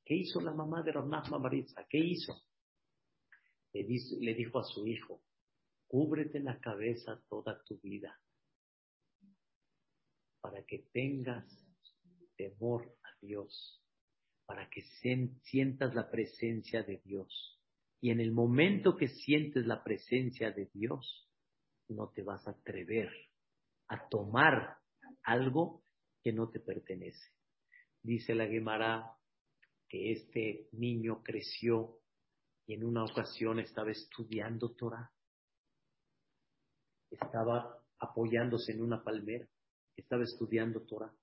[SPEAKER 1] ¿Qué hizo la mamá de Ramnachma Maritza? ¿Qué hizo? le dijo a su hijo, cúbrete la cabeza toda tu vida para que tengas temor Dios, para que sientas la presencia de Dios. Y en el momento que sientes la presencia de Dios, no te vas a atrever a tomar algo que no te pertenece. Dice la Gemara que este niño creció y en una ocasión estaba estudiando Torah. Estaba apoyándose en una palmera, estaba estudiando Torah.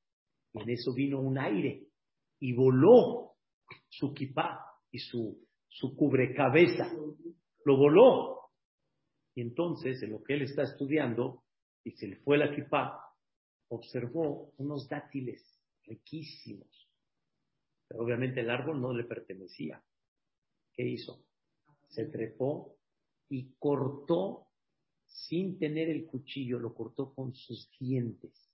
[SPEAKER 1] Y en eso vino un aire y voló su kipá y su, su cubrecabeza. Lo voló. Y entonces, en lo que él está estudiando, y se le fue la kipá, observó unos dátiles riquísimos. Pero obviamente el árbol no le pertenecía. ¿Qué hizo? Se trepó y cortó sin tener el cuchillo, lo cortó con sus dientes.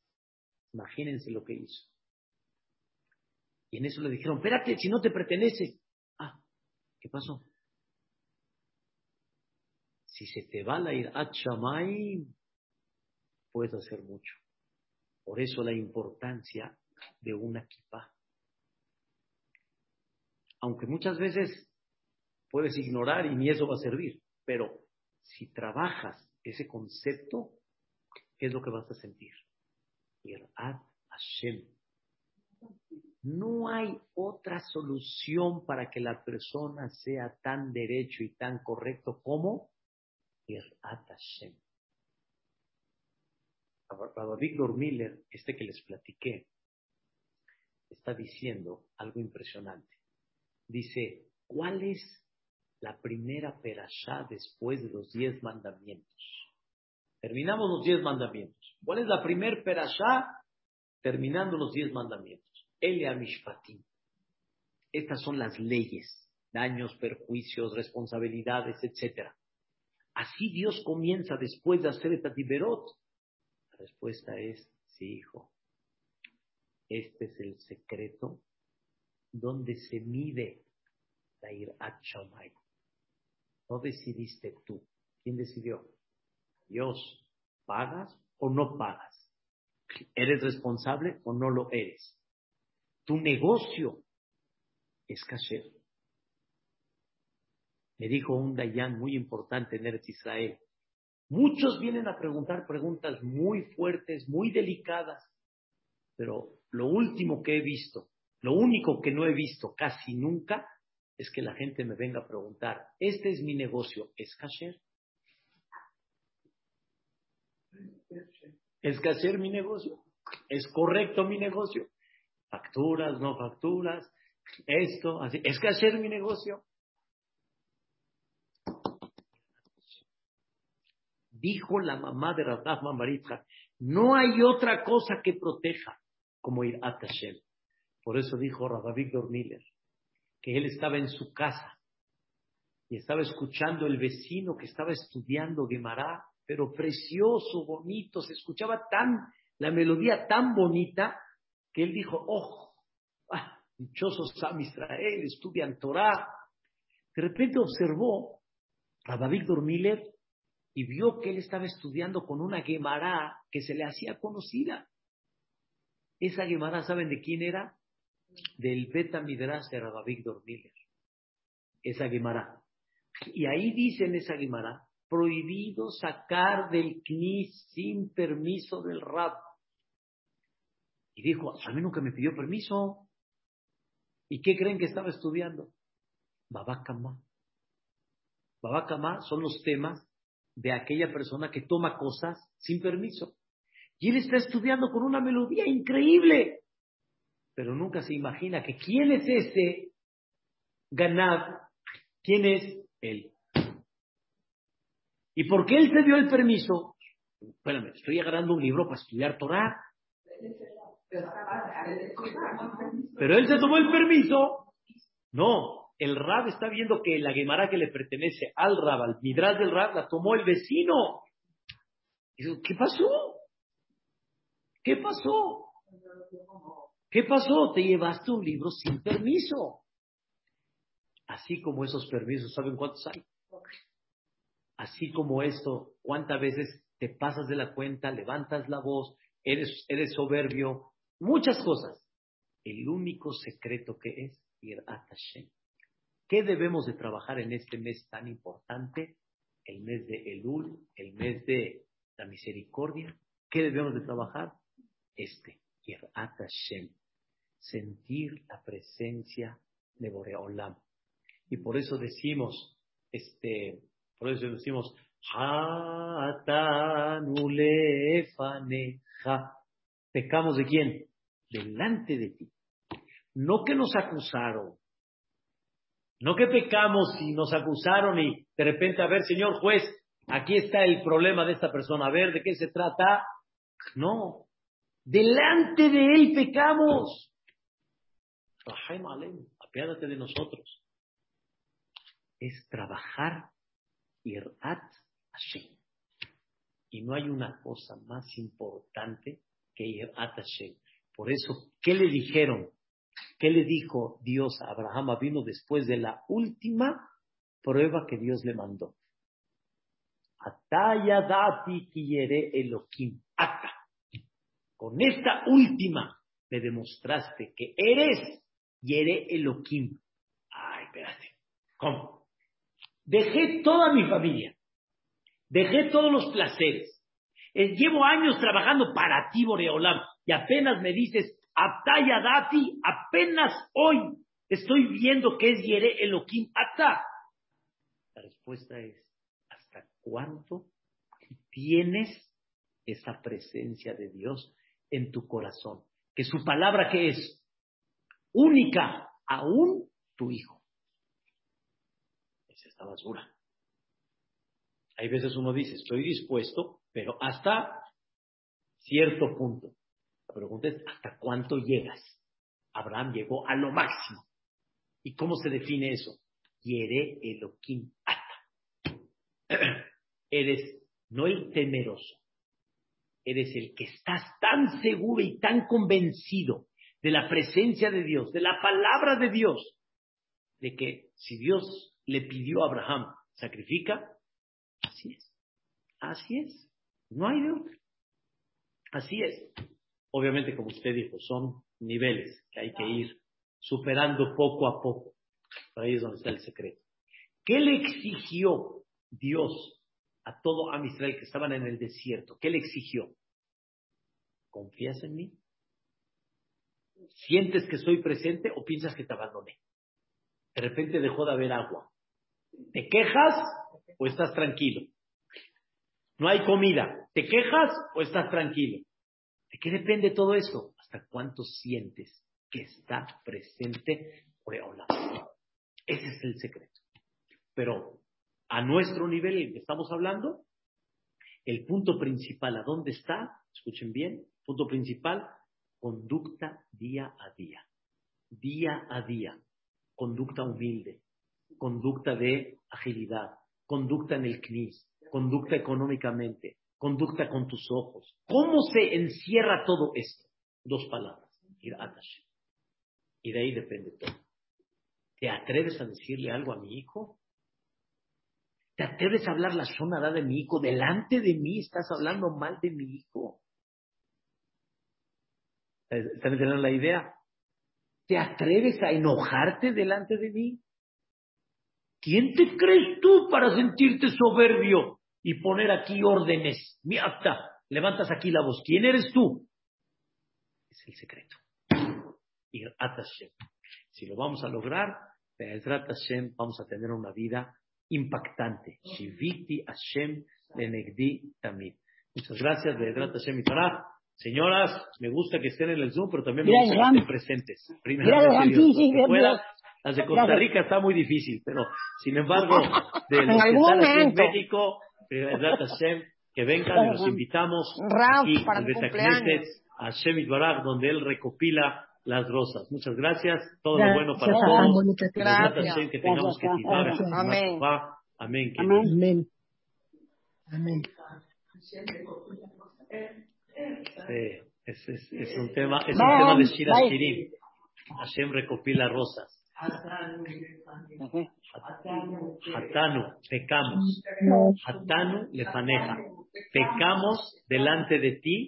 [SPEAKER 1] Imagínense lo que hizo. Y en eso le dijeron, espérate, si no te pertenece. Ah, ¿qué pasó? Si se te va la ir a Chamay, puedes hacer mucho. Por eso la importancia de una kippah. Aunque muchas veces puedes ignorar y ni eso va a servir, pero si trabajas ese concepto, ¿qué es lo que vas a sentir? Hashem. No hay otra solución para que la persona sea tan derecho y tan correcto como Irat Hashem. Para Víctor Miller, este que les platiqué, está diciendo algo impresionante. Dice, ¿cuál es la primera perashá después de los diez mandamientos? Terminamos los diez mandamientos. ¿Cuál es la primer perashá terminando los diez mandamientos? Elia Mishpatim. Estas son las leyes, daños, perjuicios, responsabilidades, etc. Así Dios comienza después de hacer Tatiberot. La respuesta es, sí, hijo. Este es el secreto donde se mide la Shamay. No decidiste tú. ¿Quién decidió? Dios. ¿Pagas o no pagas? ¿Eres responsable o no lo eres? Tu negocio es kasher. Me dijo un Dayan muy importante en Eretz Israel. Muchos vienen a preguntar preguntas muy fuertes, muy delicadas, pero lo último que he visto, lo único que no he visto casi nunca, es que la gente me venga a preguntar, este es mi negocio, ¿es kasher? ¿Es kasher mi negocio? ¿Es correcto mi negocio? Facturas, no facturas, esto, así. ¿Es kasher mi negocio? Dijo la mamá de Rataf Maritza, no hay otra cosa que proteja como ir a Hashem. Por eso dijo Rabbi Víctor Miller que él estaba en su casa y estaba escuchando el vecino que estaba estudiando Gemara, pero precioso, bonito, se escuchaba tan, la melodía tan bonita que él dijo, oh, ah, dichosos Sam Israel, estudian Torah. De repente observó a David Miller y vio que él estaba estudiando con una Gemara que se le hacía conocida. Esa Gemara, ¿saben de quién era? Del Beta Midrash de Víctor Miller. Esa Gemara. Y ahí dice en esa Gemara, prohibido sacar del CNIS sin permiso del Rab. Y dijo, a mí nunca me pidió permiso. ¿Y qué creen que estaba estudiando? Babakama. Babakama son los temas de aquella persona que toma cosas sin permiso. Y él está estudiando con una melodía increíble, pero nunca se imagina que quién es ese Ganab, quién es él. ¿Y por qué él se dio el permiso? Espérame, estoy agarrando un libro para estudiar Torah. Pero él se tomó el permiso. No, el Rab está viendo que la Gemara que le pertenece al Rab, al Midrash del Rab, la tomó el vecino. Dijo, ¿qué pasó? ¿Qué pasó? ¿Qué pasó? Te llevaste un libro sin permiso. Así como esos permisos, ¿saben cuántos hay? Así como esto, ¿cuántas veces te pasas de la cuenta, levantas la voz, eres, eres soberbio? Muchas cosas. El único secreto que es ir a. ¿Qué debemos de trabajar en este mes tan importante? El mes de Elul, el mes de la misericordia. ¿Qué debemos de trabajar? Este, Irat Hashem. Sentir la presencia de Boreolam. Y por eso decimos, este, por eso decimos, Pecamos de quién? Delante de ti. No que nos acusaron. No que pecamos y nos acusaron y de repente, a ver, señor juez, aquí está el problema de esta persona, a ver, ¿de qué se trata? No. Delante de él pecamos. Apiádate de nosotros es trabajar Irat Hashem. Y no hay una cosa más importante que Irat Hashem. Por eso, ¿qué le dijeron? ¿Qué le dijo Dios a Abraham? Vino después de la última prueba que Dios le mandó. Atayadati. Ata. Con esta última me demostraste que eres Yere Elohim. Ay, espérate. ¿Cómo? Dejé toda mi familia. Dejé todos los placeres. Eh, llevo años trabajando para ti, Boreolam, y apenas me dices, Ataya Dati, apenas hoy estoy viendo que es Yere Elohim Ata. La respuesta es, ¿hasta cuánto tienes esa presencia de Dios en tu corazón? Que su palabra que es única, aún tu hijo esta basura. Hay veces uno dice, estoy dispuesto, pero hasta cierto punto. La pregunta es, ¿hasta cuánto llegas? Abraham llegó a lo máximo. ¿Y cómo se define eso? Quiere Elohim ata. Eres no el temeroso, eres el que estás tan seguro y tan convencido de la presencia de Dios, de la palabra de Dios, de que si Dios le pidió a Abraham, sacrifica, así es. Así es. No hay de. Así es. Obviamente, como usted dijo, son niveles que hay que ir superando poco a poco. ahí es donde está el secreto. ¿Qué le exigió Dios a todo Israel que estaban en el desierto? ¿Qué le exigió? ¿Confías en mí? ¿Sientes que soy presente o piensas que te abandoné? De repente dejó de haber agua. ¿Te quejas o estás tranquilo? No hay comida. ¿Te quejas o estás tranquilo? ¿De qué depende todo esto? ¿Hasta cuánto sientes que está presente Oreola? Ese es el secreto. Pero a nuestro nivel, estamos hablando, el punto principal, ¿a dónde está? Escuchen bien, punto principal, conducta día a día. Día a día. Conducta humilde, conducta de agilidad, conducta en el CNIS, conducta económicamente, conducta con tus ojos. ¿Cómo se encierra todo esto? Dos palabras, Y de ahí depende todo. ¿Te atreves a decirle algo a mi hijo? ¿Te atreves a hablar la zona de mi hijo? Delante de mí estás hablando mal de mi hijo. ¿Están entendiendo la idea? ¿Te atreves a enojarte delante de mí? ¿Quién te crees tú para sentirte soberbio y poner aquí órdenes? Miata, levantas aquí la voz. ¿Quién eres tú? Es el secreto. Si lo vamos a lograr, vamos a tener una vida impactante. Shiviti Hashem Lenegdi Tamid. Muchas gracias, Be'ezrat Hashem y para. Señoras, me gusta que estén en el Zoom, pero también me gusta que estén presentes. Primero, las de Costa Rica está muy difícil, pero sin embargo, de los que están aquí en México, que vengan y los invitamos
[SPEAKER 2] Raf, aquí para al
[SPEAKER 1] a Shemit Barak, donde él recopila las rosas. Muchas gracias. Todo lo
[SPEAKER 2] Gracias,
[SPEAKER 1] bueno para todos. Gracias,
[SPEAKER 3] Gracias.
[SPEAKER 1] Hashem, que tengamos que timar.
[SPEAKER 2] Gracias.
[SPEAKER 3] Amén.
[SPEAKER 1] Amén.
[SPEAKER 2] Amén. Amén.
[SPEAKER 1] Sí, es, es, es un tema, es un tema de Shira
[SPEAKER 2] Bye.
[SPEAKER 1] Shirim. Hashem recopila rosas. Hatanu, pecamos. Hatanu lefaneja. Pecamos. delante de ti